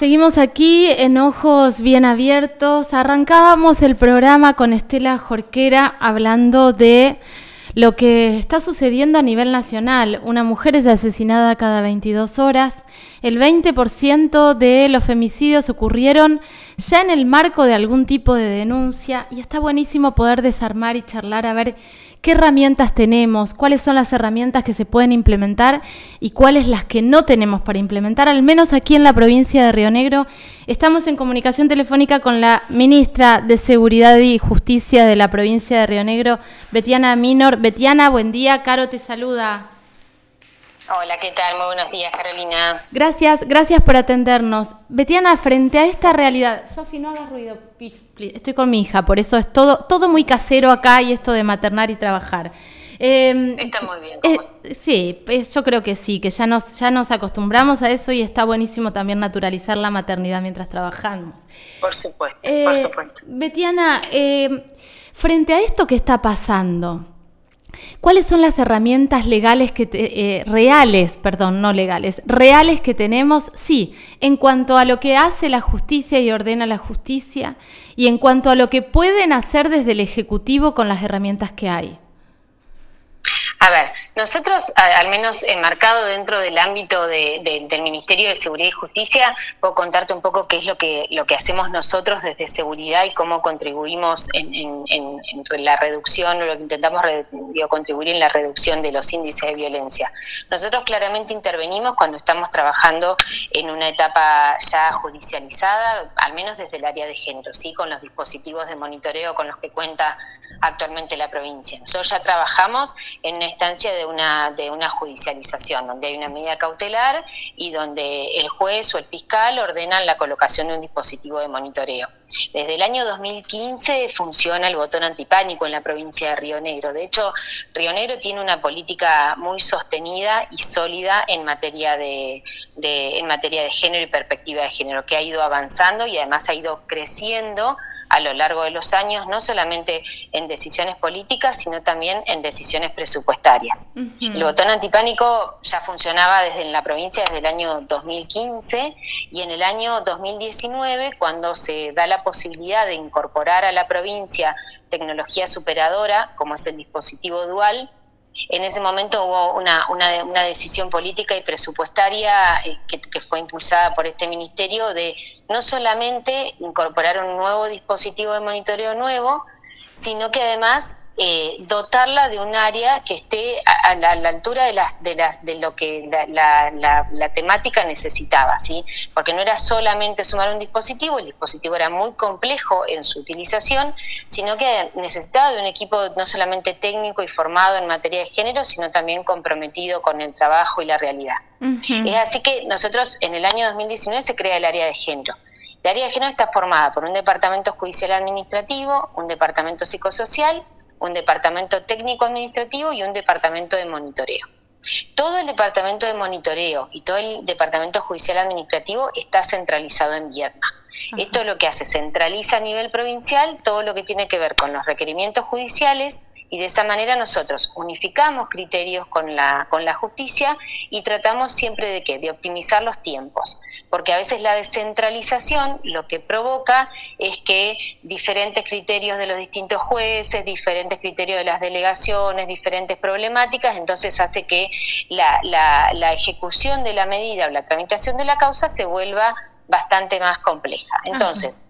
Seguimos aquí en Ojos Bien Abiertos. Arrancábamos el programa con Estela Jorquera hablando de lo que está sucediendo a nivel nacional. Una mujer es asesinada cada 22 horas. El 20% de los femicidios ocurrieron ya en el marco de algún tipo de denuncia y está buenísimo poder desarmar y charlar a ver qué herramientas tenemos, cuáles son las herramientas que se pueden implementar y cuáles las que no tenemos para implementar, al menos aquí en la provincia de Río Negro. Estamos en comunicación telefónica con la ministra de Seguridad y Justicia de la provincia de Río Negro, Betiana Minor. Betiana, buen día, Caro te saluda. Hola, ¿qué tal? Muy buenos días, Carolina. Gracias, gracias por atendernos. Betiana, frente a esta realidad, Sofi, no hagas ruido, estoy con mi hija, por eso es todo, todo muy casero acá y esto de maternar y trabajar. Em, está muy bien. Eh, sí, yo creo que sí, que ya nos, ya nos acostumbramos a eso y está buenísimo también naturalizar la maternidad mientras trabajamos. Por supuesto, por eh, supuesto. Betiana, em, frente a esto que está pasando, ¿Cuáles son las herramientas legales que eh, reales, perdón, no legales, reales que tenemos? Sí, en cuanto a lo que hace la justicia y ordena la justicia y en cuanto a lo que pueden hacer desde el Ejecutivo con las herramientas que hay. A ver, nosotros, al menos enmarcado dentro del ámbito del Ministerio de Seguridad y Justicia, puedo contarte un poco qué es lo que, lo que hacemos nosotros desde seguridad y cómo contribuimos en, la reducción o lo que intentamos contribuir en la reducción de los índices de violencia. Nosotros claramente intervenimos cuando estamos trabajando en una etapa ya judicializada, al menos desde el área de género, ¿sí? con los dispositivos de monitoreo con los que cuenta actualmente la provincia. Nosotros ya trabajamos en instancia de una, de una judicialización, donde hay una medida cautelar y donde el juez o el fiscal ordenan la colocación de un dispositivo de monitoreo. Desde el año 2015 funciona el botón antipánico en la provincia de Río Negro. De hecho, Río Negro tiene una política muy sostenida y sólida en materia de, en materia de género y perspectiva de género, que ha ido avanzando y además ha ido creciendo a lo largo de los años, no solamente en decisiones políticas, sino también en decisiones presupuestarias. El botón antipánico ya funcionaba desde la provincia desde el año 2015 y en el año 2019, cuando se da la posibilidad de incorporar a la provincia tecnología superadora, como es el dispositivo dual, en ese momento hubo una, una, decisión política y presupuestaria eh, que, fue impulsada por este ministerio de no solamente incorporar un nuevo dispositivo de monitoreo nuevo, sino que además eh, dotarla de un área que esté a, la, altura de, las, de, las, de lo que la, la, temática necesitaba, ¿sí? porque no era solamente sumar un dispositivo, el dispositivo era muy complejo en su utilización, sino que necesitaba de un equipo no solamente técnico y formado en materia de género, sino también comprometido con el trabajo y la realidad. Es así que nosotros en el año 2019 se crea el área de género. El área de género está formada por un departamento judicial administrativo, un departamento psicosocial, un departamento técnico administrativo y un departamento de monitoreo. Todo el departamento de monitoreo y todo el departamento judicial administrativo está centralizado en Vietnam. Esto lo que hace, centraliza a nivel provincial todo lo que tiene que ver con los requerimientos judiciales, y de esa manera nosotros unificamos criterios con la, con la justicia y tratamos siempre de qué? De optimizar los tiempos, porque a veces la descentralización lo que provoca es que diferentes criterios de los distintos jueces, diferentes criterios de las delegaciones, diferentes problemáticas, entonces hace que la, la, ejecución de la medida o la tramitación de la causa se vuelva bastante más compleja. Entonces,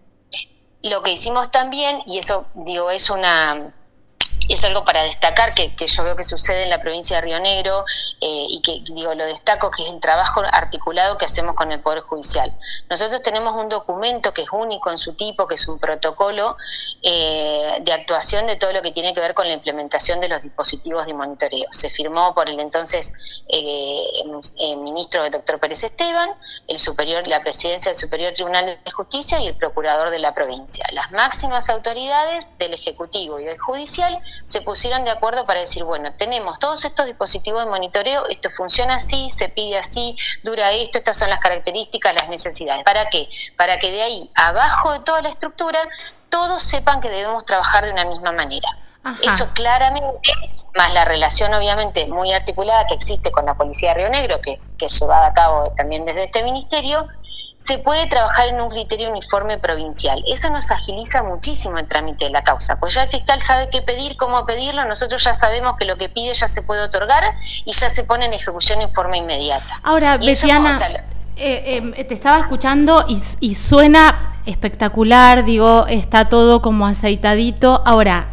lo que hicimos también, y eso digo, es una es algo para destacar que, yo veo que sucede en la provincia de Río Negro eh, y que digo lo destaco que es el trabajo articulado que hacemos con el Poder Judicial. Nosotros tenemos un documento que es único en su tipo, que es un protocolo eh, de actuación de todo lo que tiene que ver con la implementación de los dispositivos de monitoreo. Se firmó por el entonces eh, ministro el doctor Pérez Esteban, el superior, la presidencia del Superior Tribunal de Justicia y el procurador de la provincia. Las máximas autoridades del Ejecutivo y del Judicial se pusieron de acuerdo para decir, bueno, tenemos todos estos dispositivos de monitoreo, esto funciona así, se pide así, dura esto, estas son las características, las necesidades. ¿Para qué? Para que de ahí, abajo de toda la estructura, todos sepan que debemos trabajar de una misma manera. Eso claramente, más la relación obviamente muy articulada que existe con la Policía de Río Negro, que es, que es llevada a cabo también desde este ministerio, se puede trabajar en un criterio uniforme provincial. Eso nos agiliza muchísimo el trámite de la causa, pues ya el fiscal sabe qué pedir, cómo pedirlo, nosotros ya sabemos que lo que pide ya se puede otorgar y ya se pone en ejecución en forma inmediata. Ahora, Betiana, eh, em, te estaba escuchando y, suena espectacular, digo, está todo como aceitadito. Ahora,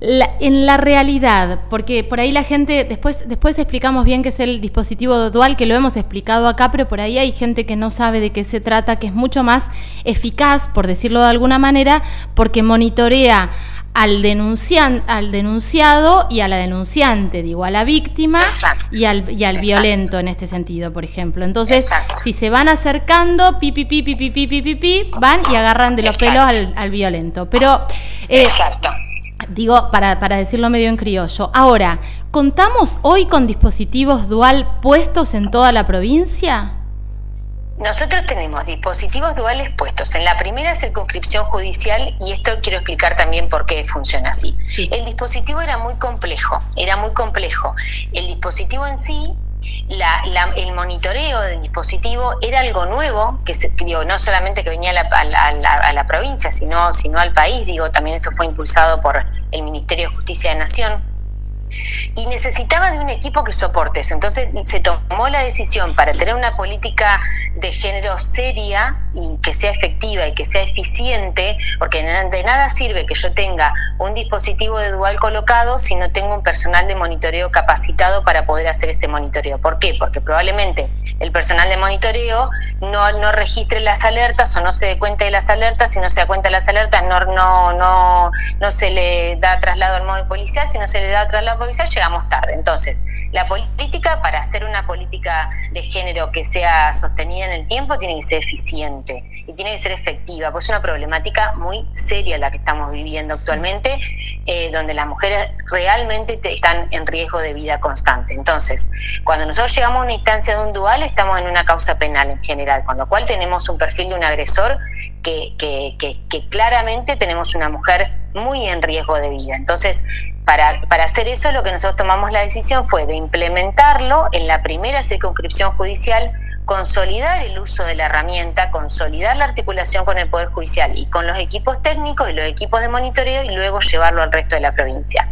en la realidad, porque por ahí la gente, después, después explicamos bien qué es el dispositivo dual, que lo hemos explicado acá, pero por ahí hay gente que no sabe de qué se trata, que es mucho más eficaz, por decirlo de alguna manera, porque monitorea al, denuncian, al denunciado y a la denunciante, digo, a la víctima y al, y al violento en este sentido, por ejemplo. Entonces, si se van acercando, pi, pi, pi, pi, pi, pi, pi, pi, van y agarran de los pelos al, al violento. Pero... Eh, Exacto Digo, para, decirlo medio en criollo. Ahora, ¿contamos hoy con dispositivos dual puestos en toda la provincia? Nosotros tenemos dispositivos duales puestos en la primera circunscripción judicial y esto quiero explicar también por qué funciona así. El dispositivo era muy complejo, era muy complejo. El dispositivo en sí el monitoreo del dispositivo era algo nuevo, que se, digo, no solamente que venía a la, a la, provincia, sino, sino al país, digo, también esto fue impulsado por el Ministerio de Justicia de Nación, y necesitaba de un equipo que soporte eso. Entonces se tomó la decisión para tener una política de género seria y que sea efectiva y que sea eficiente, porque de nada sirve que yo tenga un dispositivo de dual colocado si no tengo un personal de monitoreo capacitado para poder hacer ese monitoreo. ¿Por qué? Porque probablemente el personal de monitoreo no, no registre las alertas o no se dé cuenta de las alertas, si no se da cuenta de las alertas no, no, no, no se le da traslado al móvil policial, si no se le da traslado policial llegamos tarde. Entonces, la política para hacer una política de género que sea sostenida en el tiempo tiene que ser eficiente y tiene que ser efectiva, pues es una problemática muy seria la que estamos viviendo actualmente, eh, donde las mujeres realmente están en riesgo de vida constante. Entonces, cuando nosotros llegamos a una instancia de un dual, estamos en una causa penal en general, con lo cual tenemos un perfil de un agresor que, que, que claramente tenemos una mujer muy en riesgo de vida. Entonces, para, para, hacer eso, lo que nosotros tomamos la decisión fue de implementarlo en la primera circunscripción judicial consolidar el uso de la herramienta, consolidar la articulación con el Poder Judicial y con los equipos técnicos y los equipos de monitoreo y luego llevarlo al resto de la provincia.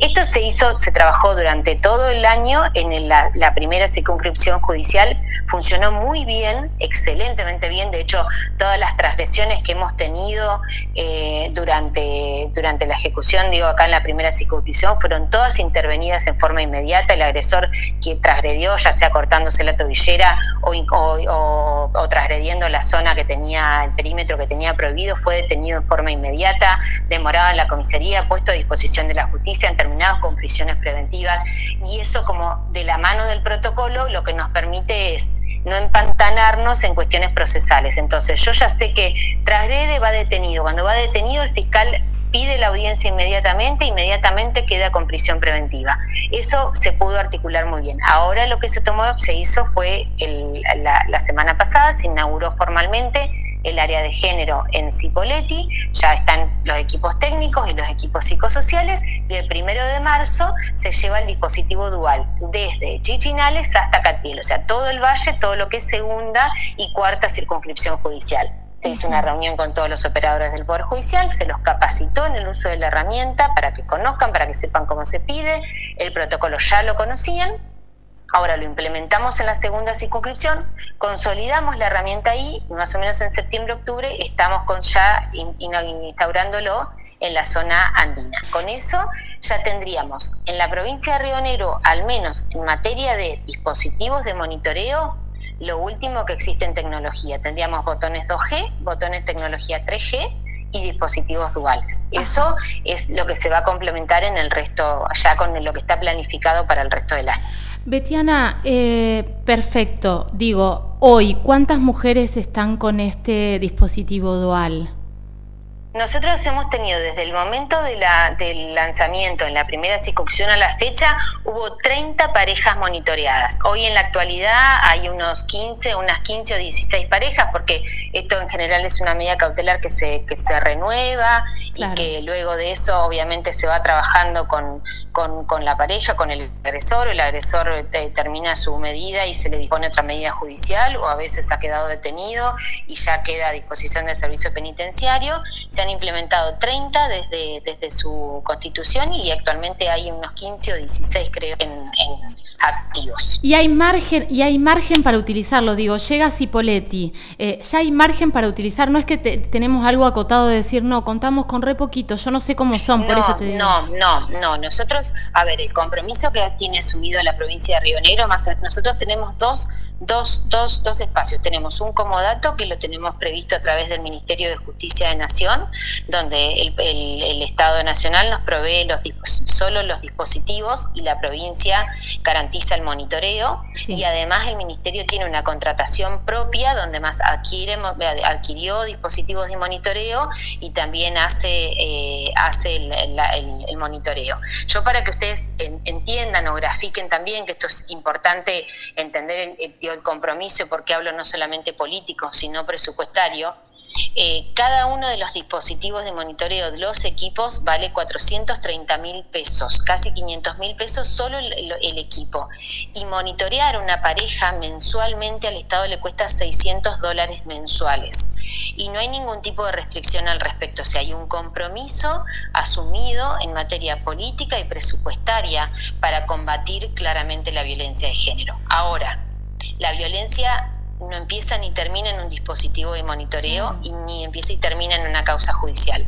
Esto se hizo, se trabajó durante todo el año en la, primera circunscripción judicial, funcionó muy bien, excelentemente bien, de hecho todas las transgresiones que hemos tenido eh, durante, durante la ejecución, digo acá en la primera circunscripción, fueron todas intervenidas en forma inmediata, el agresor que transgredió, ya sea cortándose la tobillera o, o, transgrediendo la zona que tenía, el perímetro que tenía prohibido, fue detenido en forma inmediata, demorado en la comisaría, puesto a disposición de la justicia, han terminado con prisiones preventivas y eso como de la mano del protocolo lo que nos permite es no empantanarnos en cuestiones procesales. Entonces, yo ya sé que transgrede, va detenido. Cuando va detenido, el fiscal pide la audiencia inmediatamente, inmediatamente queda con prisión preventiva. Eso se pudo articular muy bien. Ahora lo que se tomó, se hizo fue la, semana pasada, se inauguró formalmente el área de género en Cipoletti, ya están los equipos técnicos y los equipos psicosociales, y el primero de marzo se lleva el dispositivo dual desde Chichinales hasta Catriel, o sea, todo el valle, todo lo que es segunda y cuarta circunscripción judicial. Se hizo una reunión con todos los operadores del Poder Judicial, se los capacitó en el uso de la herramienta para que conozcan, para que sepan cómo se pide. El protocolo ya lo conocían, ahora lo implementamos en la segunda circunscripción, consolidamos la herramienta ahí, más o menos en septiembre-octubre estamos con ya instaurándolo en la zona andina. Con eso ya tendríamos en la provincia de Río Negro, al menos en materia de dispositivos de monitoreo, lo último que existe en tecnología. Tendríamos botones 2G, botones tecnología 3G y dispositivos duales. Eso es lo que se va a complementar en el resto, ya con lo que está planificado para el resto del año. Betiana, eh, perfecto. Digo, hoy, ¿cuántas mujeres están con este dispositivo dual? Nosotros hemos tenido desde el momento de la, del lanzamiento en la primera circunscripción a la fecha, hubo 30 parejas monitoreadas. Hoy en la actualidad hay unos 15, unas 15 o 16 parejas, porque esto en general es una medida cautelar que se, que se renueva y que luego de eso obviamente se va trabajando con, con, la pareja, con el agresor, el agresor termina su medida y se le dispone otra medida judicial o a veces ha quedado detenido y ya queda a disposición del servicio penitenciario. Se han implementado 30 desde, desde su constitución y actualmente hay unos 15 o 16 creo en, activos. Y hay margen y hay margen para utilizarlo, digo, llega Cipoletti, eh, ya hay margen para utilizar, no es que tenemos algo acotado de decir, no, contamos con re poquito, yo no sé cómo son, por eso te digo. No, no, no, nosotros, a ver, el compromiso que tiene asumido la provincia de Río Negro, más nosotros tenemos dos dos, dos, dos espacios. Tenemos un comodato que lo tenemos previsto a través del Ministerio de Justicia de Nación, donde el, el, Estado Nacional nos provee los solo los dispositivos y la provincia garantiza el monitoreo. Y además el Ministerio tiene una contratación propia donde más adquiere, adquirió dispositivos de monitoreo y también hace, eh, hace el, el, monitoreo. Yo para que ustedes entiendan o grafiquen también que esto es importante entender el, el compromiso, porque hablo no solamente político, sino presupuestario, eh, cada uno de los dispositivos de monitoreo de los equipos vale 430 mil pesos, casi 500 mil pesos solo el, equipo. Y monitorear una pareja mensualmente al Estado le cuesta 600 dólares mensuales. Y no hay ningún tipo de restricción al respecto. O sea, hay un compromiso asumido en materia política y presupuestaria para combatir claramente la violencia de género. Ahora, la violencia no empieza ni termina en un dispositivo de monitoreo y ni empieza y termina en una causa judicial.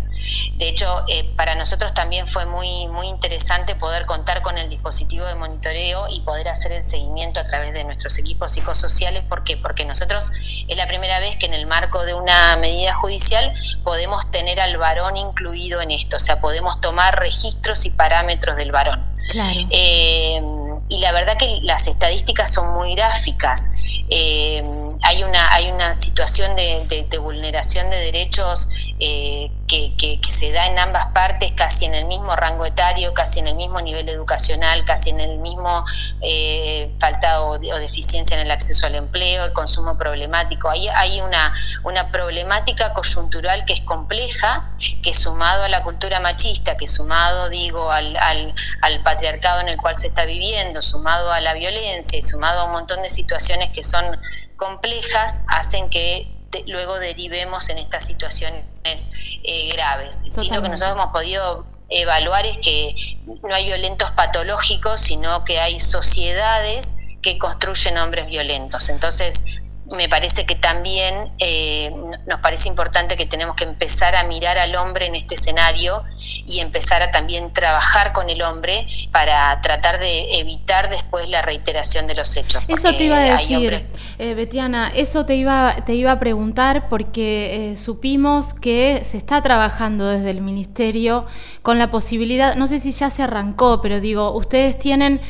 De hecho, eh, para nosotros también fue muy, muy interesante poder contar con el dispositivo de monitoreo y poder hacer el seguimiento a través de nuestros equipos psicosociales. ¿Por qué? Porque nosotros es la primera vez que en el marco de una medida judicial podemos tener al varón incluido en esto, o sea, podemos tomar registros y parámetros del varón. Claro. Eh, y la verdad que las estadísticas son muy gráficas. Eh, hay, una, hay una situación de, vulneración de derechos eh, que, se da en ambas partes, casi en el mismo rango etario, casi en el mismo nivel educacional, casi en el mismo eh, falta o, deficiencia en el acceso al empleo, el consumo problemático. Hay, hay una, una problemática coyuntural que es compleja, que sumado a la cultura machista, que sumado, digo, al, al, al patriarcado en el cual se está viviendo, sumado a la violencia y sumado a un montón de situaciones que son complejas, hacen que luego derivemos en estas situaciones eh, graves. Sí, lo que nosotros hemos podido evaluar es que no hay violentos patológicos, sino que hay sociedades que construyen hombres violentos. Entonces, me parece que también eh, nos parece importante que tenemos que empezar a mirar al hombre en este escenario y empezar a también trabajar con el hombre para tratar de evitar después la reiteración de los hechos. Eso te iba a decir, eh, Betiana, eso te iba, te iba a preguntar porque eh, supimos que se está trabajando desde el Ministerio con la posibilidad, no sé si ya se arrancó, pero digo, ustedes tienen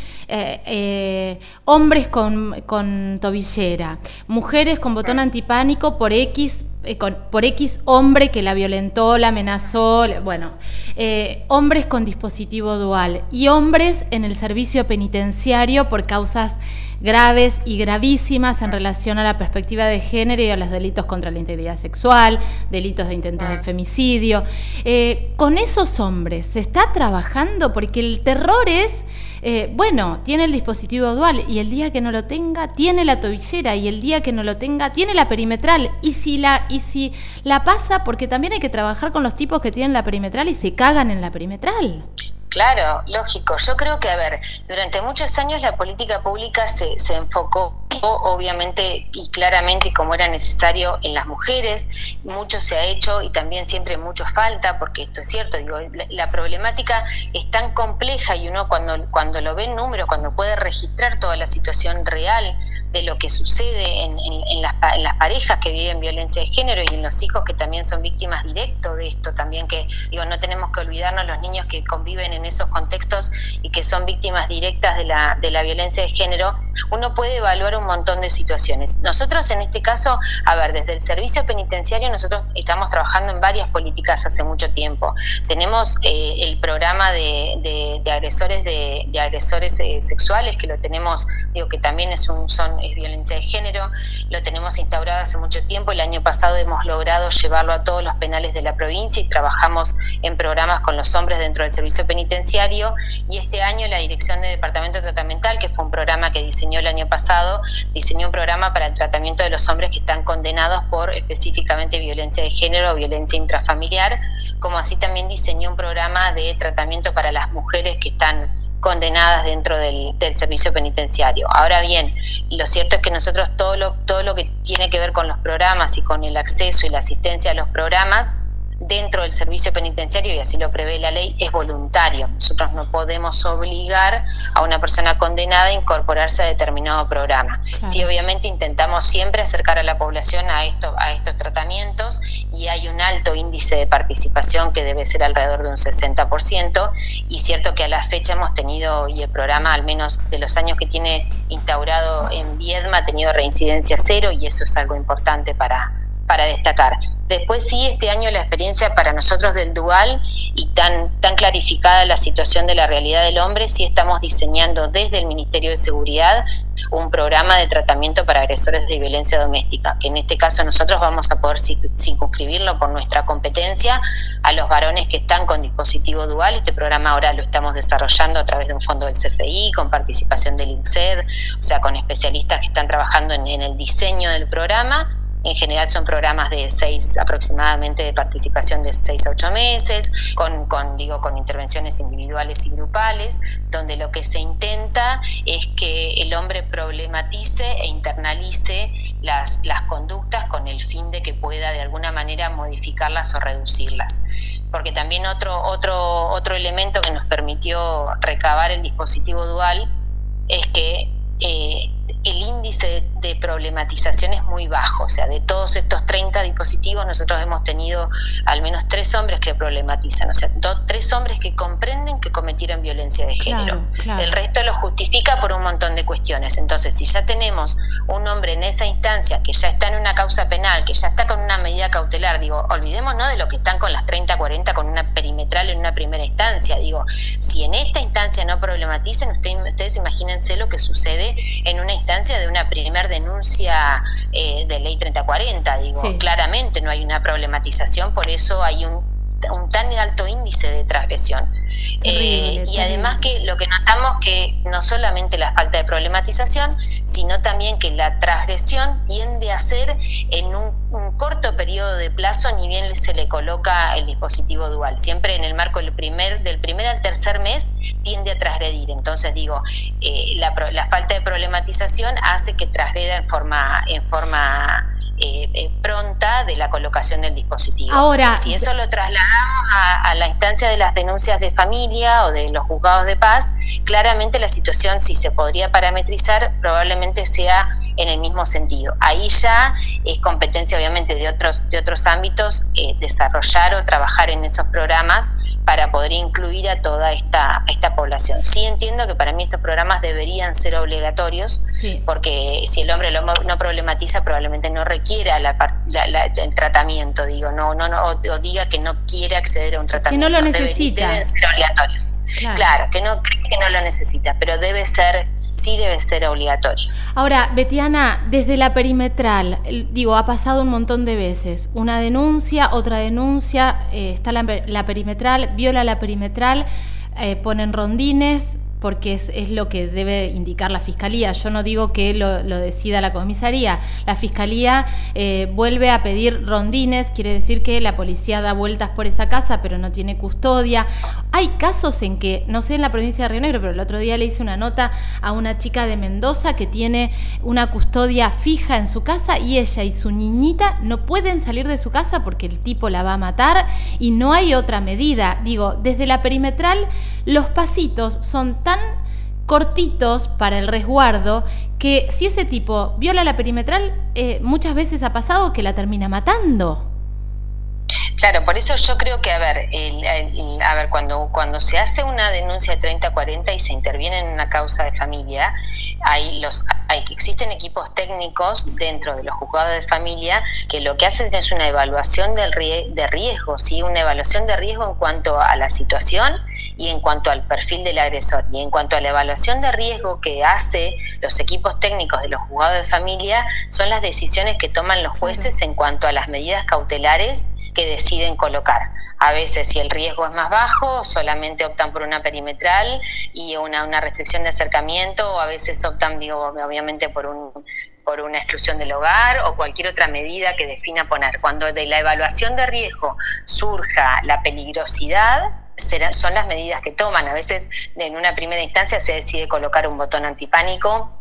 hombres con, con tobillera, mujeres mujeres con botón antipánico por X eh, por X hombre que la violentó, la amenazó, bueno, eh, hombres con dispositivo dual y hombres en el servicio penitenciario por causas graves y gravísimas en relación a la perspectiva de género y a los delitos contra la integridad sexual, delitos de intentos de femicidio. Eh, con esos hombres se está trabajando porque el terror es eh, bueno, tiene el dispositivo dual y el día que no lo tenga, tiene la tobillera y el día que no lo tenga, tiene la perimetral. Y si la, y si la pasa, porque también hay que trabajar con los tipos que tienen la perimetral y se cagan en la perimetral. Claro, lógico. Yo creo que, a ver, durante muchos años la política pública se, se enfocó, obviamente y claramente, como era necesario en las mujeres. Mucho se ha hecho y también siempre mucho falta, porque esto es cierto. Digo, la, problemática es tan compleja y uno cuando, cuando lo ve en número, cuando puede registrar toda la situación real de lo que sucede en, las, parejas que viven violencia de género y en los hijos que también son víctimas directo de esto, también que digo, no tenemos que olvidarnos los niños que conviven en esos contextos y que son víctimas directas de la, de la violencia de género, uno puede evaluar un montón de situaciones. Nosotros en este caso, a ver, desde el servicio penitenciario nosotros estamos trabajando en varias políticas hace mucho tiempo. Tenemos eh, el programa de, agresores de, agresores eh, sexuales que lo tenemos, digo que también es un son es violencia de género, lo tenemos instaurado hace mucho tiempo. El año pasado hemos logrado llevarlo a todos los penales de la provincia y trabajamos en programas con los hombres dentro del servicio penitenciario. Y este año la Dirección de Departamento Tratamental, que fue un programa que diseñó el año pasado, diseñó un programa para el tratamiento de los hombres que están condenados por específicamente violencia de género o violencia intrafamiliar, como así también diseñó un programa de tratamiento para las mujeres que están condenadas dentro del, servicio penitenciario. Ahora bien, lo cierto es que nosotros todo lo, todo lo que tiene que ver con los programas y con el acceso y la asistencia a los programas, dentro del servicio penitenciario, y así lo prevé la ley, es voluntario. Nosotros no podemos obligar a una persona condenada a incorporarse a determinado programa. Sí, obviamente intentamos siempre acercar a la población a, esto, a estos tratamientos y hay un alto índice de participación que debe ser alrededor de un 60%, y cierto que a la fecha hemos tenido, y el programa al menos de los años que tiene instaurado en Viedma, ha tenido reincidencia cero, y eso es algo importante para, para destacar. Después sí, este año la experiencia para nosotros del dual y tan, tan clarificada la situación de la realidad del hombre, sí estamos diseñando desde el Ministerio de Seguridad un programa de tratamiento para agresores de violencia doméstica, que en este caso nosotros vamos a poder circunscribirlo por nuestra competencia a los varones que están con dispositivo dual. Este programa ahora lo estamos desarrollando a través de un fondo del CFI, con participación del INSED, o sea, con especialistas que están trabajando en el diseño del programa en general son programas de seis aproximadamente de participación de seis a ocho meses, con, digo, con intervenciones individuales y grupales, donde lo que se intenta es que el hombre problematice e internalice las, las conductas con el fin de que pueda de alguna manera modificarlas o reducirlas. Porque también otro, otro, otro elemento que nos permitió recabar el dispositivo dual es que eh, el índice de problematización es muy bajo. O sea, de todos estos 30 dispositivos, nosotros hemos tenido al menos tres hombres que problematizan. O sea, tres hombres que comprenden que cometieron violencia de género. El resto lo justifica por un montón de cuestiones. Entonces, si ya tenemos un hombre en esa instancia que ya está en una causa penal, que ya está con una medida cautelar, digo, olvidémonos de lo que están con las 30, 40, con una perimetral en una primera instancia. Digo, si en esta instancia no problematicen, ustedes, ustedes imagínense lo que sucede en una instancia de una primer denuncia eh, de ley 3040. Digo, claramente no hay una problematización, por eso hay un, un tan alto índice de transgresión. Eh, y además que lo que notamos que no solamente la falta de problematización, sino también que la transgresión tiende a ser en un, corto periodo de plazo ni bien se le coloca el dispositivo dual. Siempre en el marco del primer, del primer al tercer mes tiende a transgredir. Entonces digo, eh, la, la, falta de problematización hace que transgreda en forma, en forma eh, eh, pronta de la colocación del dispositivo. Ahora, si eso lo trasladamos a, la instancia de las denuncias de familia o de los juzgados de paz, claramente la situación, si se podría parametrizar, probablemente sea en el mismo sentido. Ahí ya es competencia, obviamente, de otros, de otros ámbitos eh, desarrollar o trabajar en esos programas para poder incluir a toda esta, esta población. Sí entiendo que para mí estos programas deberían ser obligatorios, porque si el hombre lo, no problematiza, probablemente no requiera la, el tratamiento, digo, no, no, no o, diga que no quiere acceder a un tratamiento. Que no lo necesita. deben ser obligatorios. Claro, que no que no lo necesita, pero debe ser sí debe ser obligatorio. Ahora, Betiana, desde la perimetral, digo, ha pasado un montón de veces. Una denuncia, otra denuncia, eh, está la, la, perimetral, viola la perimetral, eh, ponen rondines, porque es, lo que debe indicar la Fiscalía. Yo no digo que lo, decida la comisaría. La Fiscalía eh, vuelve a pedir rondines, quiere decir que la policía da vueltas por esa casa, pero no tiene custodia. Hay casos en que, no sé en la provincia de Río Negro, pero el otro día le hice una nota a una chica de Mendoza que tiene una custodia fija en su casa y ella y su niñita no pueden salir de su casa porque el tipo la va a matar y no hay otra medida. Digo, desde la perimetral los pasitos son tan cortitos para el resguardo, que si ese tipo viola la perimetral, eh, muchas veces ha pasado que la termina matando. Claro, por eso yo creo que, a ver, a ver cuando, cuando se hace una denuncia de 30-40 y se interviene en una causa de familia, hay los, hay, existen equipos técnicos dentro de los juzgados de familia que lo que hacen es una evaluación del de riesgo, ¿sí? una evaluación de riesgo en cuanto a la situación y en cuanto al perfil del agresor. Y en cuanto a la evaluación de riesgo que hace los equipos técnicos de los juzgados de familia, son las decisiones que toman los jueces en cuanto a las medidas cautelares que deciden colocar. A veces si el riesgo es más bajo, solamente optan por una perimetral y una, una restricción de acercamiento, o a veces optan, digo, obviamente por un por una exclusión del hogar o cualquier otra medida que defina poner. Cuando de la evaluación de riesgo surja la peligrosidad, son las medidas que toman. A veces en una primera instancia se decide colocar un botón antipánico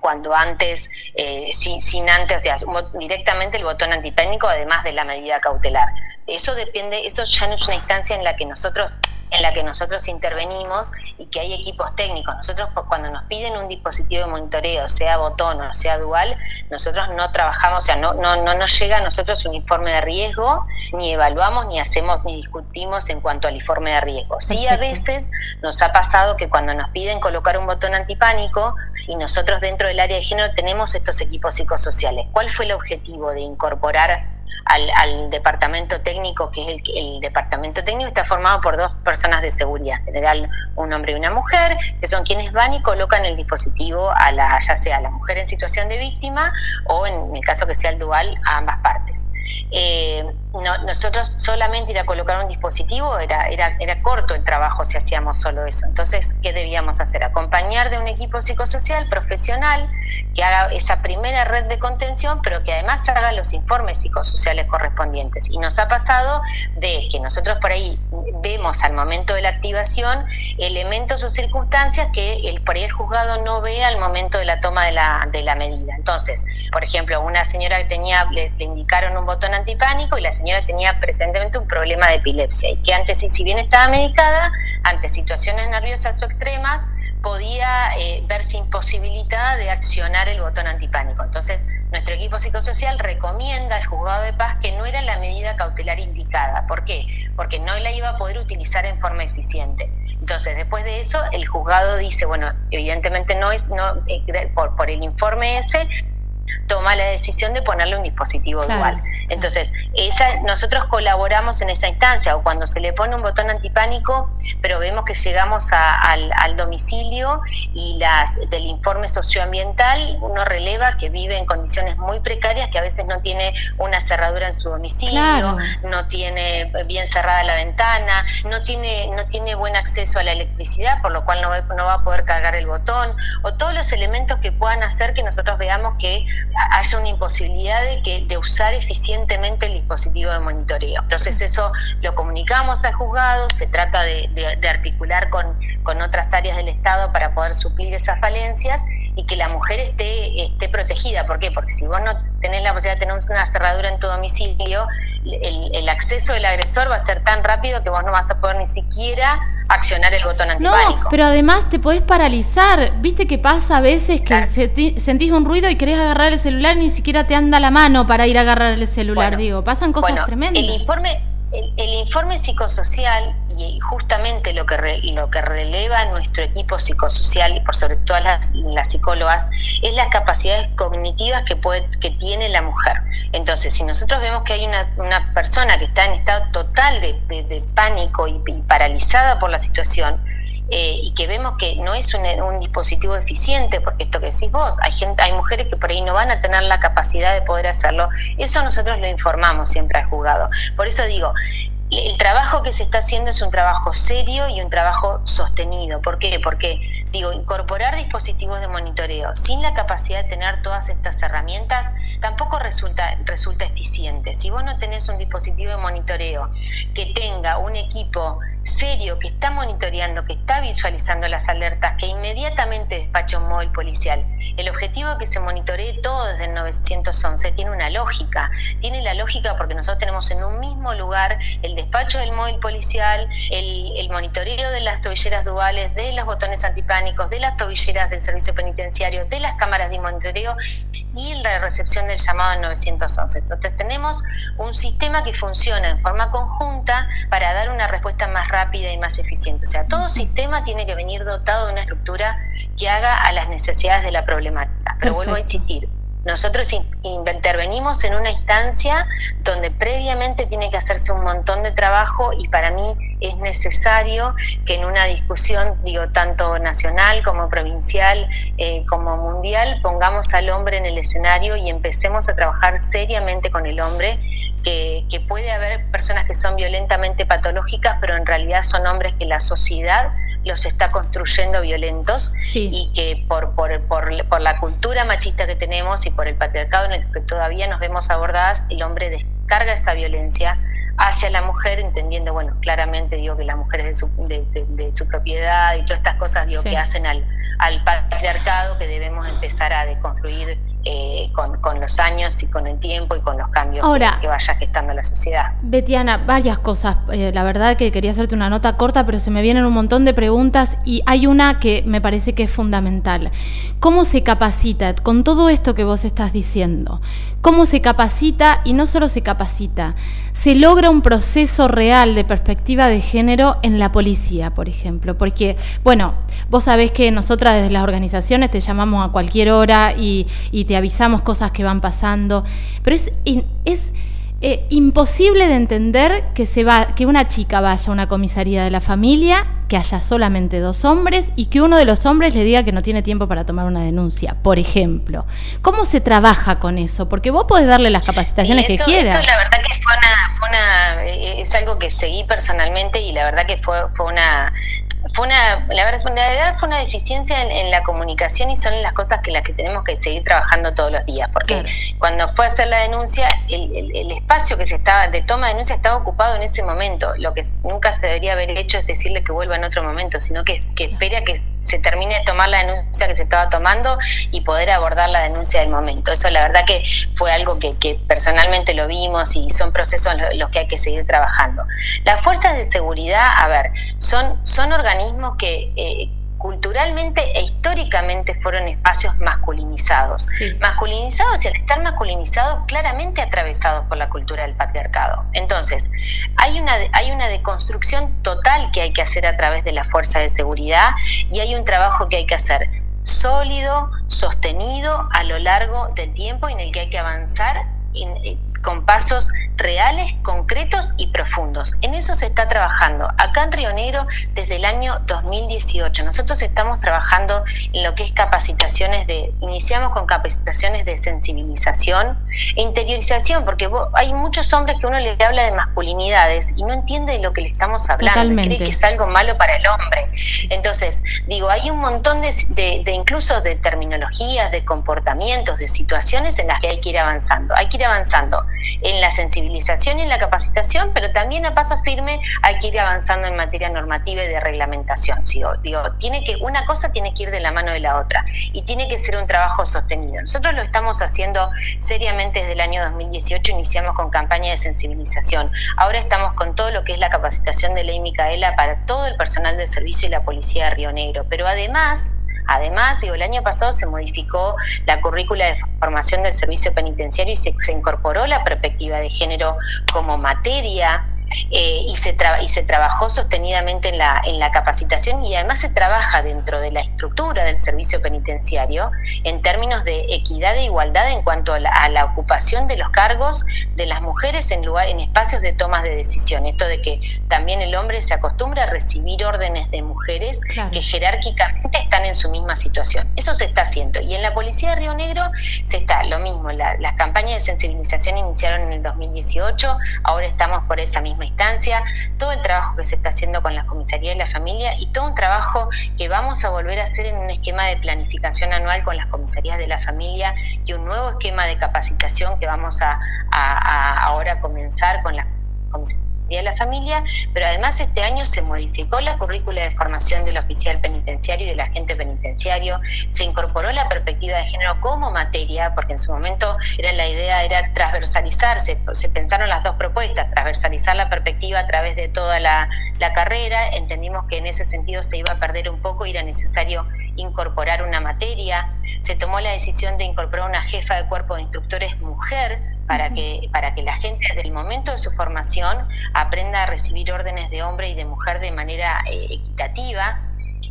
cuando antes, eh, sin, antes, o sea, directamente el botón antipénico, además de la medida cautelar. Eso depende, eso ya no es una instancia en la que nosotros en la que nosotros intervenimos y que hay equipos técnicos. Nosotros cuando nos piden un dispositivo de monitoreo, sea botón o sea dual, nosotros no trabajamos, o sea, no, no, no nos llega a nosotros un informe de riesgo, ni evaluamos, ni hacemos, ni discutimos en cuanto al informe de riesgo. Sí, a veces nos ha pasado que cuando nos piden colocar un botón antipánico y nosotros dentro del área de género tenemos estos equipos psicosociales. ¿Cuál fue el objetivo de incorporar al, departamento técnico, que es el, el, departamento técnico está formado por dos personas de seguridad, en general un hombre y una mujer, que son quienes van y colocan el dispositivo a la, ya sea a la mujer en situación de víctima o en el caso que sea el dual a ambas partes. Eh, nosotros solamente ir a colocar un dispositivo era, era, era corto el trabajo si hacíamos solo eso. Entonces, ¿qué debíamos hacer? Acompañar de un equipo psicosocial profesional que haga esa primera red de contención, pero que además haga los informes psicosociales correspondientes. Y nos ha pasado de que nosotros por ahí vemos al momento de la activación elementos o circunstancias que el, por ahí el juzgado no ve al momento de la toma de la, de la medida. Entonces, por ejemplo, una señora que tenía, le, le indicaron un botón antipánico y la señora tenía presentemente un problema de epilepsia y que antes, si bien estaba medicada, ante situaciones nerviosas o extremas, podía eh, verse imposibilitada de accionar el botón antipánico. Entonces, nuestro equipo psicosocial recomienda al juzgado de paz que no era la medida cautelar indicada. ¿Por qué? Porque no la iba a poder utilizar en forma eficiente. Entonces, después de eso, el juzgado dice, bueno, evidentemente no es, no, eh, por, por el informe ese, toma la decisión de ponerle un dispositivo dual. Entonces, esa, nosotros colaboramos en esa instancia o cuando se le pone un botón antipánico, pero vemos que llegamos al, domicilio y las del informe socioambiental, uno releva que vive en condiciones muy precarias, que a veces no tiene una cerradura en su domicilio, no tiene bien cerrada la ventana, no tiene, no tiene buen acceso a la electricidad, por lo cual no, no va a poder cargar el botón, o todos los elementos que puedan hacer que nosotros veamos que haya una imposibilidad de, que, de usar eficientemente el dispositivo de monitoreo. Entonces eso lo comunicamos al juzgado, se trata de, articular con, con, otras áreas del Estado para poder suplir esas falencias y que la mujer esté, esté protegida. ¿Por qué? Porque si vos no tenés la posibilidad de tener una cerradura en tu domicilio, el, el acceso del agresor va a ser tan rápido que vos no vas a poder ni siquiera accionar el botón antipánico. No, pero además te podés paralizar. ¿Viste que pasa a veces que sentís un ruido y querés agarrar el celular y ni siquiera te anda la mano para ir a agarrar el celular? Digo, pasan cosas tremendas. El informe, el, informe psicosocial y justamente lo que, lo que releva nuestro equipo psicosocial y por sobre todo las, las psicólogas es las capacidades cognitivas que, puede, que tiene la mujer. Entonces, si nosotros vemos que hay una, una persona que está en estado total de, de, pánico y, paralizada por la situación, eh, y que vemos que no es un, dispositivo eficiente, porque esto que decís vos, hay gente, hay mujeres que por ahí no van a tener la capacidad de poder hacerlo, eso nosotros lo informamos siempre al juzgado. Por eso digo, el trabajo que se está haciendo es un trabajo serio y un trabajo sostenido. ¿Por qué? Porque, digo, incorporar dispositivos de monitoreo sin la capacidad de tener todas estas herramientas tampoco resulta, resulta eficiente. Si vos no tenés un dispositivo de monitoreo que tenga un equipo serio, que está monitoreando, que está visualizando las alertas, que inmediatamente despacha un móvil policial. El objetivo de que se monitoree todo desde el 911 tiene una lógica. Tiene la lógica porque nosotros tenemos en un mismo lugar el despacho del móvil policial, el, monitoreo de las tobilleras duales, de los botones antipánicos, de las tobilleras del servicio penitenciario, de las cámaras de monitoreo y la recepción del llamado 911. Entonces tenemos un sistema que funciona en forma conjunta para dar una respuesta más rápida y más eficiente. O sea, todo sistema tiene que venir dotado de una estructura que haga a las necesidades de la problemática. Pero vuelvo a insistir, nosotros intervenimos en una instancia donde previamente tiene que hacerse un montón de trabajo y para mí es necesario que en una discusión, digo, tanto nacional como provincial eh, como mundial, pongamos al hombre en el escenario y empecemos a trabajar seriamente con el hombre que, puede haber personas que son violentamente patológicas, pero en realidad son hombres que la sociedad los está construyendo violentos y que por, por, por, por, la cultura machista que tenemos y por el patriarcado en el que todavía nos vemos abordadas, el hombre descarga esa violencia hacia la mujer, entendiendo, bueno, claramente digo que la mujer es de su, de, su propiedad y todas estas cosas digo que hacen al, al patriarcado que debemos empezar a deconstruir eh, con, los años y con el tiempo y con los cambios que, vaya gestando la sociedad. Betiana, varias cosas. Eh, la verdad que quería hacerte una nota corta, pero se me vienen un montón de preguntas y hay una que me parece que es fundamental. ¿Cómo se capacita con todo esto que vos estás diciendo? ¿Cómo se capacita y no solo se capacita? Se logra un proceso real de perspectiva de género en la policía, por ejemplo. Porque, bueno, vos sabés que nosotras desde las organizaciones te llamamos a cualquier hora y, y te avisamos cosas que van pasando, pero es, es eh, imposible de entender que, se va, que una chica vaya a una comisaría de la familia, que haya solamente dos hombres y que uno de los hombres le diga que no tiene tiempo para tomar una denuncia, por ejemplo. ¿Cómo se trabaja con eso? Porque vos podés darle las capacitaciones que quieras. Eso la verdad que fue una, fue una, eh, es algo que seguí personalmente y la verdad que fue, fue una fue una, la verdad, fue una deficiencia en, la comunicación y son las cosas que las que tenemos que seguir trabajando todos los días, porque cuando fue a hacer la denuncia, el, espacio que se estaba de toma de denuncia estaba ocupado en ese momento. Lo que nunca se debería haber hecho es decirle que vuelva en otro momento, sino que, que espere a que se termine de tomar la denuncia que se estaba tomando y poder abordar la denuncia del momento. Eso la verdad que fue algo que, personalmente lo vimos y son procesos los que hay que seguir trabajando. Las fuerzas de seguridad, a ver, son, son organismos que eh, culturalmente e históricamente fueron espacios masculinizados. Masculinizados y al estar masculinizados claramente atravesados por la cultura del patriarcado. Entonces, hay una, hay una deconstrucción total que hay que hacer a través de la fuerza de seguridad y hay un trabajo que hay que hacer sólido, sostenido a lo largo del tiempo en el que hay que avanzar eh, con pasos reales, concretos y profundos. En eso se está trabajando acá en Río Negro desde el año 2018. Nosotros estamos trabajando en lo que es capacitaciones de, iniciamos con capacitaciones de sensibilización e interiorización, porque hay muchos hombres que uno le habla de masculinidades y no entiende de lo que le estamos hablando, cree que es algo malo para el hombre. Entonces, digo, hay un montón de, de incluso de terminologías, de comportamientos, de situaciones en las que hay que ir avanzando. Hay que ir avanzando en la sensibilización y en la capacitación, pero también a paso firme hay que ir avanzando en materia normativa y de reglamentación. Digo, tiene que, una cosa tiene que ir de la mano de la otra y tiene que ser un trabajo sostenido. Nosotros lo estamos haciendo seriamente desde el año 2018, iniciamos con campaña de sensibilización. Ahora estamos con todo lo que es la capacitación de ley Micaela para todo el personal de servicio y la policía de Río Negro, pero además Además, digo, el año pasado se modificó la currícula de formación del servicio penitenciario y se, incorporó la perspectiva de género como materia eh, y, se y se trabajó sostenidamente en la, en la capacitación y además se trabaja dentro de la estructura del servicio penitenciario en términos de equidad e igualdad en cuanto a la, ocupación de los cargos de las mujeres en, lugar, en espacios de tomas de decisión. Esto de que también el hombre se acostumbra a recibir órdenes de mujeres que jerárquicamente están en su misma situación. Eso se está haciendo. Y en la Policía de Río Negro se está lo mismo. las campañas de sensibilización iniciaron en el 2018, ahora estamos por esa misma instancia. Todo el trabajo que se está haciendo con la comisaría de la familia y todo un trabajo que vamos a volver a hacer en un esquema de planificación anual con las comisarías de la familia y un nuevo esquema de capacitación que vamos a, a ahora comenzar con las comisarías de la Familia, pero además este año se modificó la currícula de formación del oficial penitenciario y del agente penitenciario, se incorporó la perspectiva de género como materia, porque en su momento era la idea era transversalizarse, se pensaron las dos propuestas, transversalizar la perspectiva a través de toda la, la carrera, entendimos que en ese sentido se iba a perder un poco y era necesario incorporar una materia, se tomó la decisión de incorporar una jefa de cuerpo de instructores mujer para que, para que la gente desde el momento de su formación aprenda a recibir órdenes de hombre y de mujer de manera eh, equitativa.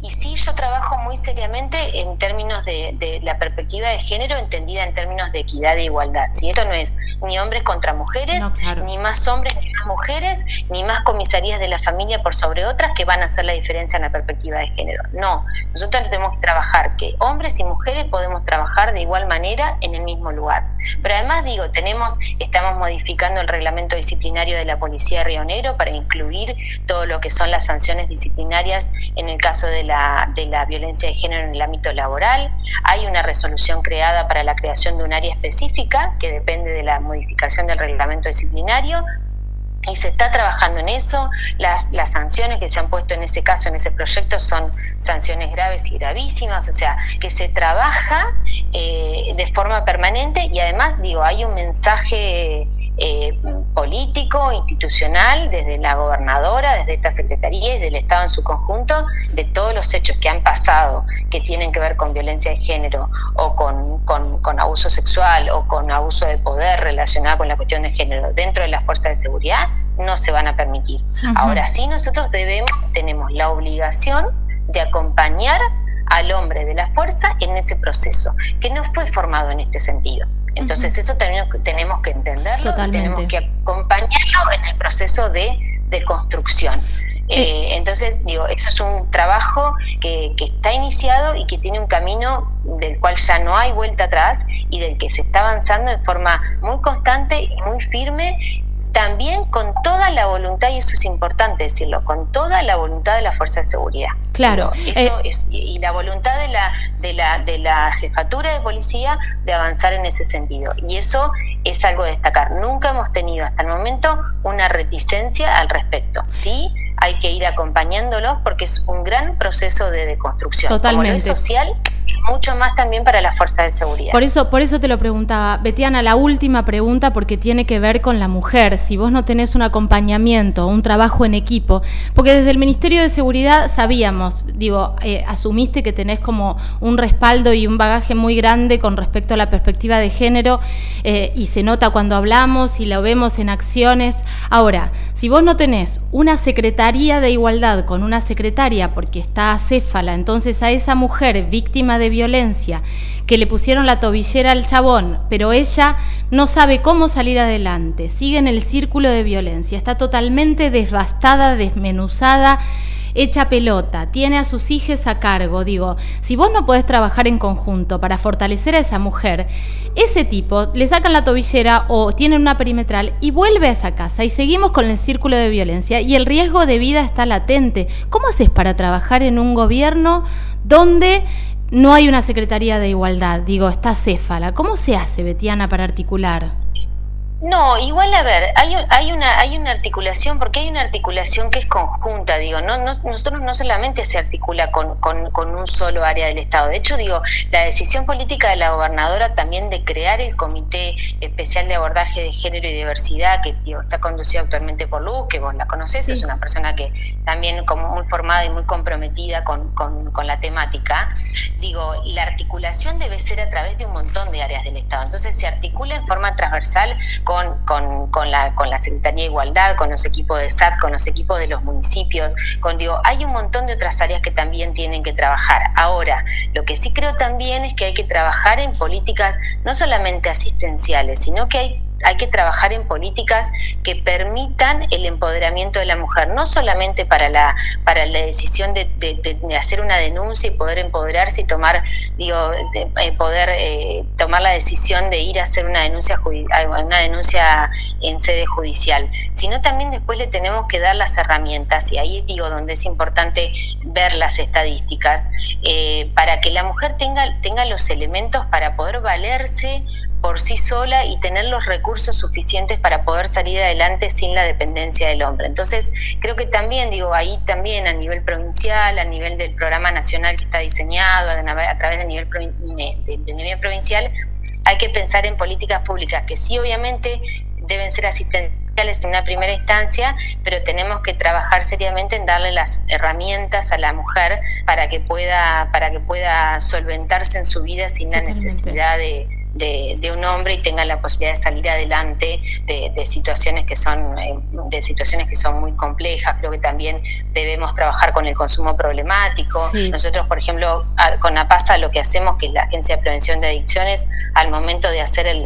Y sí, yo trabajo muy seriamente en términos de, la perspectiva de género entendida en términos de equidad e igualdad. Si esto no es ni hombres contra mujeres, ni más hombres ni mujeres, ni más comisarías de la familia por sobre otras que van a hacer la diferencia en la perspectiva de género. No, nosotros tenemos que trabajar que hombres y mujeres podemos trabajar de igual manera en el mismo lugar. Pero además digo, tenemos, estamos modificando el reglamento disciplinario de la Policía de Río Negro para incluir todo lo que son las sanciones disciplinarias en el caso de la de la violencia de género en el ámbito laboral. Hay una resolución creada para la creación de un área específica que depende de la modificación del reglamento disciplinario y se está trabajando en eso. Las, las sanciones que se han puesto en ese caso, en ese proyecto, son sanciones graves y gravísimas, o sea, que se trabaja eh, de forma permanente y además, digo, hay un mensaje eh, político, institucional, desde la gobernadora, desde esta secretaría y del Estado en su conjunto, de todos los hechos que han pasado que tienen que ver con violencia de género o con, con, abuso sexual o con abuso de poder relacionado con la cuestión de género dentro de las fuerzas de seguridad, no se van a permitir. Ahora sí nosotros debemos, tenemos la obligación de acompañar al hombre de la fuerza en ese proceso, que no fue formado en este sentido. Entonces eso tenemos, tenemos que entenderlo y tenemos que acompañarlo en el proceso de, construcción. Eh. Eh, entonces, digo, eso es un trabajo que, que, está iniciado y que tiene un camino del cual ya no hay vuelta atrás y del que se está avanzando en forma muy constante y muy firme también con toda la voluntad, y eso es importante decirlo, con toda la voluntad de la Fuerza de Seguridad. Claro. Eso eh, es, y la voluntad de la, de, la, de la jefatura de policía de avanzar en ese sentido. Y eso es algo a destacar. Nunca hemos tenido hasta el momento una reticencia al respecto. Sí, hay que ir acompañándolos porque es un gran proceso de deconstrucción. Totalmente. Como social mucho más también para la fuerza de seguridad. Por eso, por eso te lo preguntaba, Betiana, la última pregunta porque tiene que ver con la mujer. Si vos no tenés un acompañamiento, un trabajo en equipo, porque desde el Ministerio de Seguridad sabíamos, digo, eh, asumiste que tenés como un respaldo y un bagaje muy grande con respecto a la perspectiva de género eh, y se nota cuando hablamos y lo vemos en acciones. Ahora, si vos no tenés una secretaría de igualdad con una secretaria porque está acéfala, entonces a esa mujer víctima de violencia, que le pusieron la tobillera al chabón, pero ella no sabe cómo salir adelante, sigue en el círculo de violencia, está totalmente devastada, desmenuzada hecha pelota, tiene a sus hijos a cargo. Digo, si vos no podés trabajar en conjunto para fortalecer a esa mujer, ese tipo le sacan la tobillera o tienen una perimetral y vuelve a esa casa y seguimos con el círculo de violencia y el riesgo de vida está latente. ¿Cómo haces para trabajar en un gobierno donde no hay una Secretaría de Igualdad, digo, está céfala. ¿Cómo se hace, Betiana, para articular? No, igual a ver, hay, hay, una, hay una articulación, porque hay una articulación que es conjunta, digo, no, nosotros no solamente se articula con, con, un solo área del Estado, de hecho, digo, la decisión política de la gobernadora también de crear el Comité Especial de Abordaje de Género y Diversidad, que digo, está conducido actualmente por Luz, que vos la conocés, es una persona que también como muy formada y muy comprometida con, con la temática, digo, la articulación debe ser a través de un montón de áreas del Estado, entonces se articula en forma transversal con con, con, la, con la Secretaría de Igualdad, con los equipos de SAT, con los equipos de los municipios, con digo, hay un montón de otras áreas que también tienen que trabajar. Ahora, lo que sí creo también es que hay que trabajar en políticas no solamente asistenciales, sino que hay hay que trabajar en políticas que permitan el empoderamiento de la mujer, no solamente para la, para la decisión de, hacer una denuncia y poder empoderarse y tomar, digo, eh, poder eh, tomar la decisión de ir a hacer una denuncia, una denuncia en sede judicial, sino también después le tenemos que dar las herramientas, y ahí digo donde es importante ver las estadísticas, eh, para que la mujer tenga, tenga los elementos para poder valerse por sí sola y tener los recursos recursos suficientes para poder salir adelante sin la dependencia del hombre. Entonces, creo que también, digo, ahí también a nivel provincial, a nivel del programa nacional que está diseñado, a, través del nivel, del nivel provincial, hay que pensar en políticas públicas que sí, obviamente, deben ser asistentes en una primera instancia, pero tenemos que trabajar seriamente en darle las herramientas a la mujer para que pueda, para que pueda solventarse en su vida sin la necesidad de, de, un hombre y tenga la posibilidad de salir adelante de, situaciones que son eh, de situaciones que son muy complejas. Creo que también debemos trabajar con el consumo problemático. Nosotros por ejemplo con APASA lo que hacemos que es la agencia de prevención de adicciones al momento de hacer el,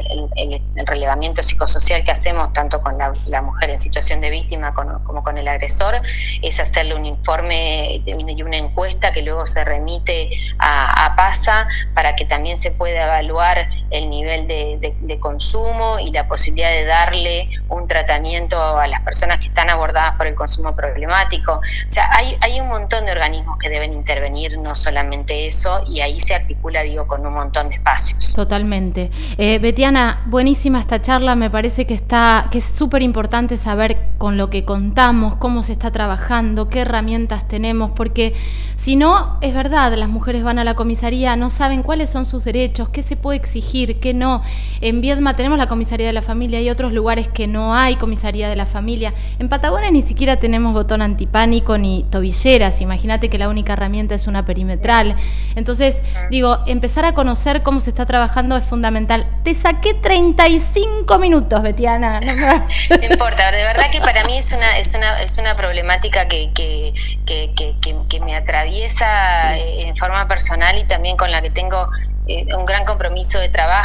relevamiento psicosocial que hacemos tanto con la, mujer en situación de víctima como con el agresor es hacerle un informe y una encuesta que luego se remite a, a PASA para que también se pueda evaluar el nivel de, consumo y la posibilidad de darle un tratamiento a las personas que están abordadas por el consumo problemático. O sea, hay, un montón de organismos que deben intervenir, no solamente eso, y ahí se articula, digo, con un montón de espacios. Totalmente. Eh, Betiana, buenísima esta charla, me parece que, está, que es súper importante saber con lo que contamos, cómo se está trabajando, qué herramientas tenemos, porque si no, es verdad, las mujeres van a la comisaría, no saben cuáles son sus derechos, qué se puede exigir, que no. En Viedma tenemos la comisaría de la familia, hay otros lugares que no hay comisaría de la familia. En Patagonia ni siquiera tenemos botón antipánico ni tobilleras, imagínate que la única herramienta es una perimetral. Entonces, digo, empezar a conocer cómo se está trabajando es fundamental. Te saqué 35 minutos, Betiana. No, importa, de verdad que para mí es una, es una, es una problemática que, que, que, que me atraviesa en forma personal y también con la que tengo eh, un gran compromiso de trabajo,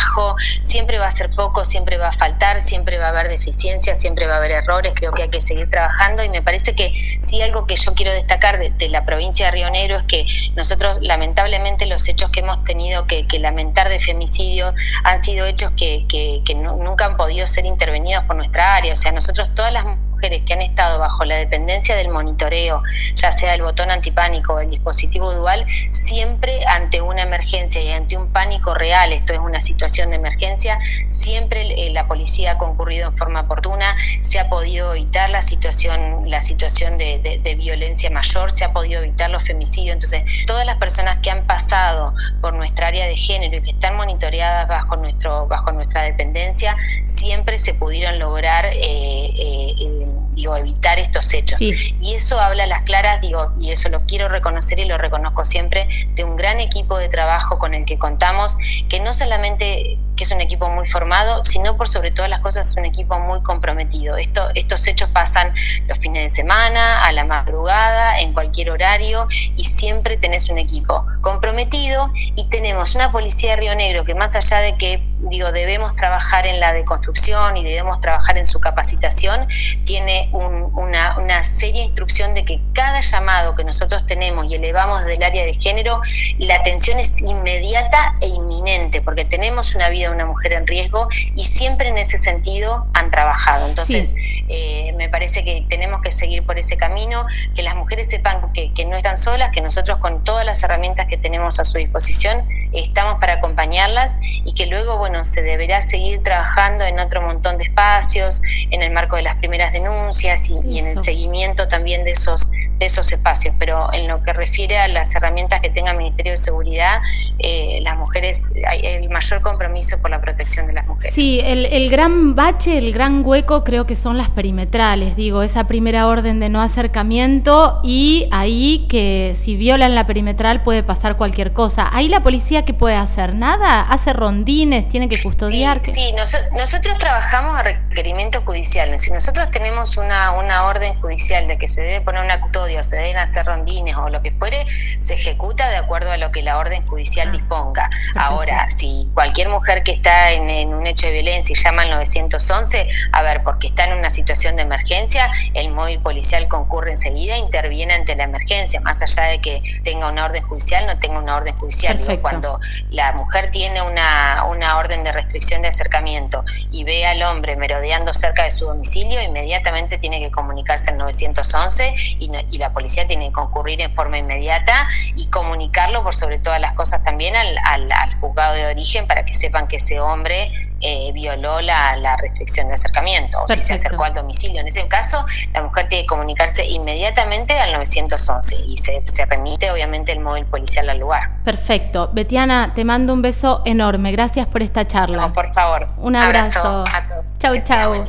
siempre va a ser poco, siempre va a faltar, siempre va a haber deficiencias, siempre va a haber errores, creo que hay que seguir trabajando. Y me parece que sí algo que yo quiero destacar de, la provincia de Río Negro es que nosotros lamentablemente los hechos que hemos tenido que, lamentar de femicidio han sido hechos que, nunca han podido ser intervenidos por nuestra área, o sea, nosotros todas las mujeres que han estado bajo la dependencia del monitoreo, ya sea el botón antipánico o el dispositivo dual, siempre ante una emergencia y ante un pánico real, esto es una situación de emergencia, siempre eh, la policía ha concurrido en forma oportuna, se ha podido evitar la situación, la situación de, violencia mayor, se ha podido evitar los femicidios. Entonces, todas las personas que han pasado por nuestra área de género y que están monitoreadas bajo, nuestro, bajo nuestra dependencia, siempre se pudieron lograr eh, eh, digo, evitar estos hechos. Y eso habla a las claras, digo, y eso lo quiero reconocer y lo reconozco siempre, de un gran equipo de trabajo con el que contamos, que no solamente que es un equipo muy formado, sino por sobre todas las cosas es un equipo muy comprometido. Esto, estos hechos pasan los fines de semana, a la madrugada, en cualquier horario, y siempre tenés un equipo comprometido y tenemos una policía de Río Negro que más allá de que digo, debemos trabajar en la deconstrucción y debemos trabajar en su capacitación, tiene una, una seria instrucción de que cada llamado que nosotros tenemos y elevamos del área de género, la atención es inmediata e inminente, porque tenemos una vida de una mujer en riesgo y siempre en ese sentido han trabajado. Entonces, eh, me parece que tenemos que seguir por ese camino, que las mujeres sepan que, que no están solas, que nosotros con todas las herramientas que tenemos a su disposición estamos para acompañarlas y que luego, bueno, se deberá seguir trabajando en otro montón de espacios, en el marco de las primeras denuncias y, en el seguimiento también de esos, de esos espacios. Pero en lo que refiere a las herramientas que tenga el Ministerio de Seguridad, eh, las mujeres, hay el mayor compromiso por la protección de las mujeres. Sí, el, el gran bache, el gran hueco creo que son las perimetrales, digo, esa primera orden de no acercamiento y ahí que si violan la perimetral puede pasar cualquier cosa. Ahí la policía ¿qué puede hacer? Nada, hace rondines, tiene que custodiar. Sí, nosotros trabajamos a requerimiento judicial. Si nosotros tenemos una, una orden judicial de que se debe poner una custodia o se deben hacer rondines o lo que fuere, se ejecuta de acuerdo a lo que la orden judicial ah, disponga. Ahora, si cualquier mujer que está en, un hecho de violencia y llama al 911, a ver, porque está en una situación de emergencia, el móvil policial concurre enseguida e interviene ante la emergencia, más allá de que tenga una orden judicial, no tenga una orden judicial. Cuando la mujer tiene una, una orden de restricción de acercamiento y ve al hombre merodeando cerca de su domicilio, inmediatamente tiene que comunicarse al 911 y, y la policía tiene que concurrir en forma inmediata y comunicarlo por sobre todas las cosas también al, al, juzgado de origen para que sepan que ese hombre eh, violó la, la, restricción de acercamiento o si se acercó al domicilio. En ese caso, la mujer tiene que comunicarse inmediatamente al 911 y se, se remite obviamente el móvil policial al lugar. Perfecto. Betiana, te mando un beso enorme. Gracias por esta charla. por favor. Un abrazo. a todos. Chau, chau.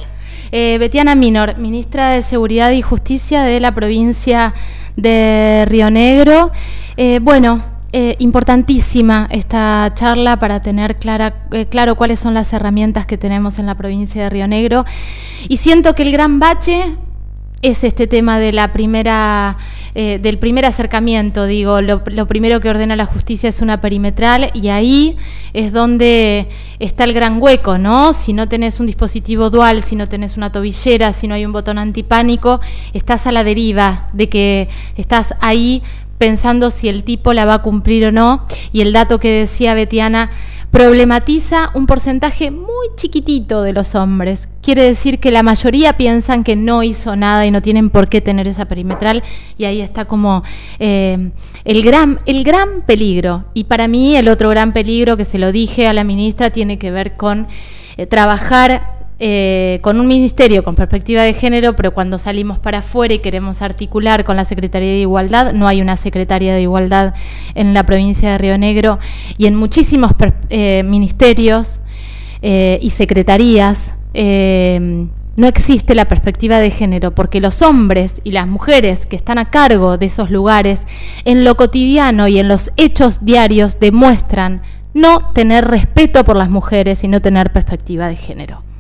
Eh, Betiana Minor, ministra de Seguridad y Justicia de la provincia de Río Negro. Eh, bueno, eh, importantísima esta charla para tener clara, claro cuáles son las herramientas que tenemos en la provincia de Río Negro. Y siento que el gran bache es este tema de la primera, eh, del primer acercamiento, digo, lo, primero que ordena la justicia es una perimetral y ahí es donde está el gran hueco, ¿no? Si no tenés un dispositivo dual, si no tenés una tobillera, si no hay un botón antipánico, estás a la deriva de que estás ahí pensando si el tipo la va a cumplir o no. Y el dato que decía Betiana problematiza un porcentaje muy chiquitito de los hombres. Quiere decir que la mayoría piensan que no hizo nada y no tienen por qué tener esa perimetral y ahí está como eh, el, gran, el gran peligro. Y para mí el otro gran peligro que se lo dije a la ministra tiene que ver con eh, trabajar eh, con un ministerio con perspectiva de género, pero cuando salimos para afuera y queremos articular con la Secretaría de Igualdad, no hay una Secretaría de Igualdad en la provincia de Río Negro y en muchísimos eh, ministerios eh, y secretarías. no existe la perspectiva de género porque los hombres y las mujeres que están a cargo de esos lugares en lo cotidiano y en los hechos diarios demuestran no tener respeto por las mujeres y no tener perspectiva de género.